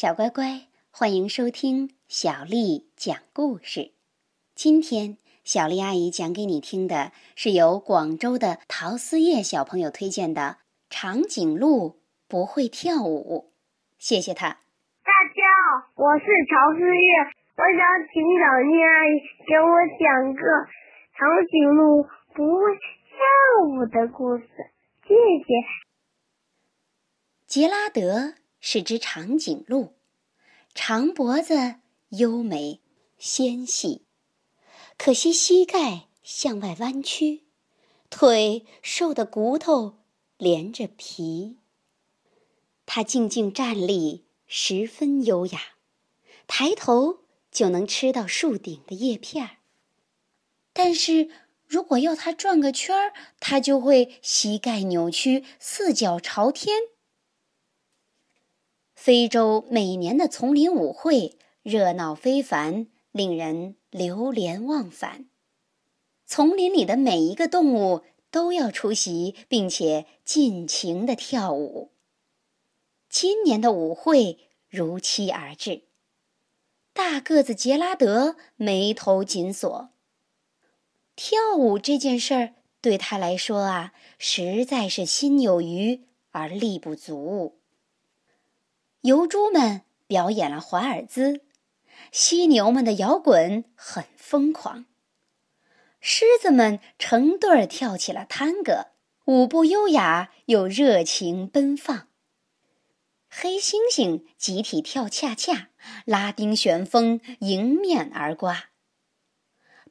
小乖乖，欢迎收听小丽讲故事。今天，小丽阿姨讲给你听的是由广州的陶思叶小朋友推荐的《长颈鹿不会跳舞》。谢谢他。大家好，我是陶思叶，我想请小丽阿姨给我讲个长颈鹿不会跳舞的故事。谢谢。杰拉德。是只长颈鹿，长脖子优美纤细，可惜膝盖向外弯曲，腿瘦的骨头连着皮。它静静站立，十分优雅，抬头就能吃到树顶的叶片儿。但是如果要它转个圈儿，它就会膝盖扭曲，四脚朝天。非洲每年的丛林舞会热闹非凡，令人流连忘返。丛林里的每一个动物都要出席，并且尽情的跳舞。今年的舞会如期而至，大个子杰拉德眉头紧锁。跳舞这件事儿对他来说啊，实在是心有余而力不足。疣猪们表演了华尔兹，犀牛们的摇滚很疯狂，狮子们成对儿跳起了探戈，舞步优雅又热情奔放。黑猩猩集体跳恰恰，拉丁旋风迎面而刮。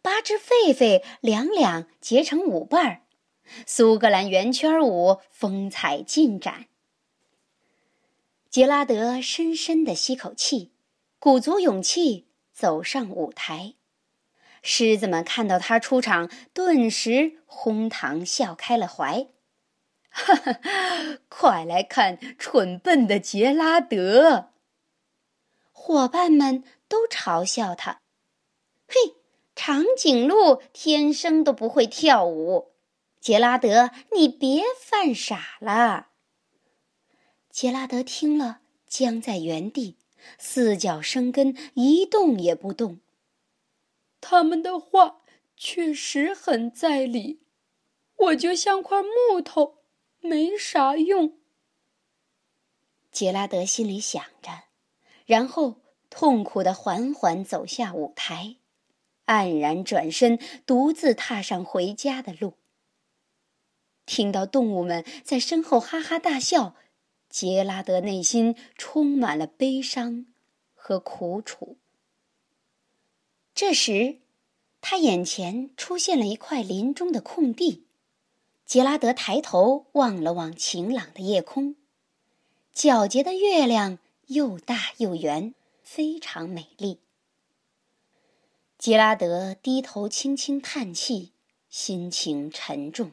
八只狒狒两两结成舞伴儿，苏格兰圆圈舞风采尽展。杰拉德深深地吸口气，鼓足勇气走上舞台。狮子们看到他出场，顿时哄堂笑开了怀。哈哈，快来看蠢笨的杰拉德！伙伴们都嘲笑他：“嘿，长颈鹿天生都不会跳舞。”杰拉德，你别犯傻了。杰拉德听了，僵在原地，四脚生根，一动也不动。他们的话确实很在理，我就像块木头，没啥用。杰拉德心里想着，然后痛苦的缓缓走下舞台，黯然转身，独自踏上回家的路。听到动物们在身后哈哈大笑。杰拉德内心充满了悲伤和苦楚。这时，他眼前出现了一块林中的空地。杰拉德抬头望了望晴朗的夜空，皎洁的月亮又大又圆，非常美丽。杰拉德低头轻轻叹气，心情沉重。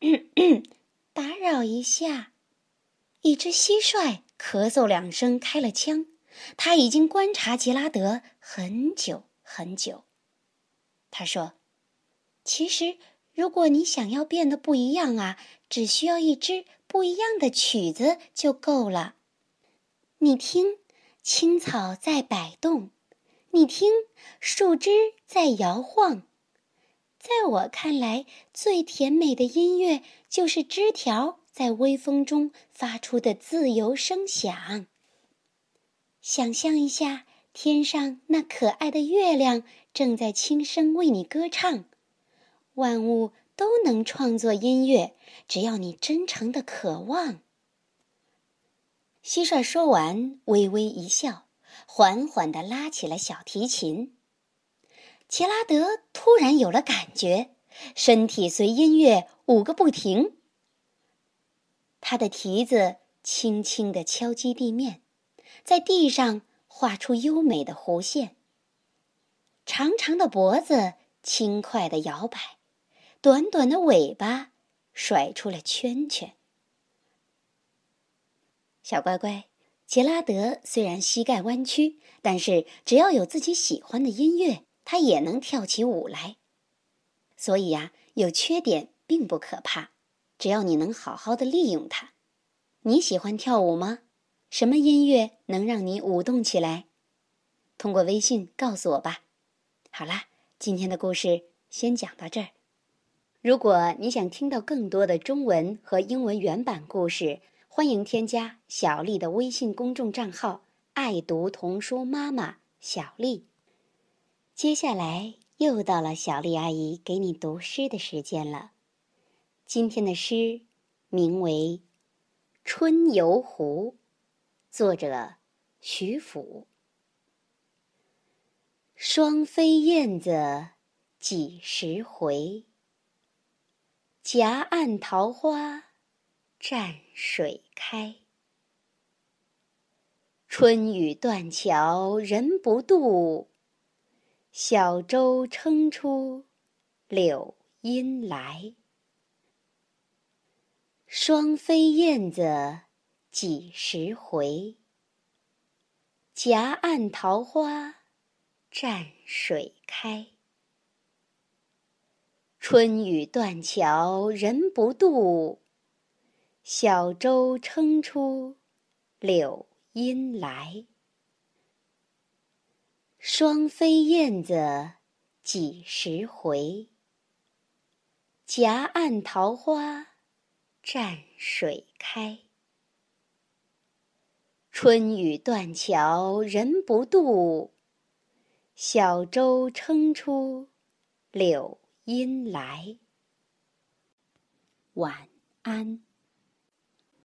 打扰一下。一只蟋蟀咳嗽两声，开了枪。他已经观察杰拉德很久很久。他说：“其实，如果你想要变得不一样啊，只需要一支不一样的曲子就够了。你听，青草在摆动；你听，树枝在摇晃。在我看来，最甜美的音乐就是枝条。”在微风中发出的自由声响。想象一下，天上那可爱的月亮正在轻声为你歌唱。万物都能创作音乐，只要你真诚的渴望。蟋蟀说完，微微一笑，缓缓地拉起了小提琴。杰拉德突然有了感觉，身体随音乐舞个不停。他的蹄子轻轻地敲击地面，在地上画出优美的弧线。长长的脖子轻快地摇摆，短短的尾巴甩出了圈圈。小乖乖，杰拉德虽然膝盖弯曲，但是只要有自己喜欢的音乐，他也能跳起舞来。所以呀，有缺点并不可怕。只要你能好好的利用它，你喜欢跳舞吗？什么音乐能让你舞动起来？通过微信告诉我吧。好啦，今天的故事先讲到这儿。如果你想听到更多的中文和英文原版故事，欢迎添加小丽的微信公众账号“爱读童书妈妈小丽”。接下来又到了小丽阿姨给你读诗的时间了。今天的诗名为《春游湖》。作者徐甫。双飞燕子几时回？夹岸桃花蘸水开。春雨断桥人不渡，小舟撑出柳阴来。双飞燕子。几时回？夹岸桃花蘸水开。春雨断桥人不渡，小舟撑出柳阴来。双飞燕子几时回？夹岸桃花蘸水开。春雨断桥人不渡，小舟撑出柳阴来。晚安。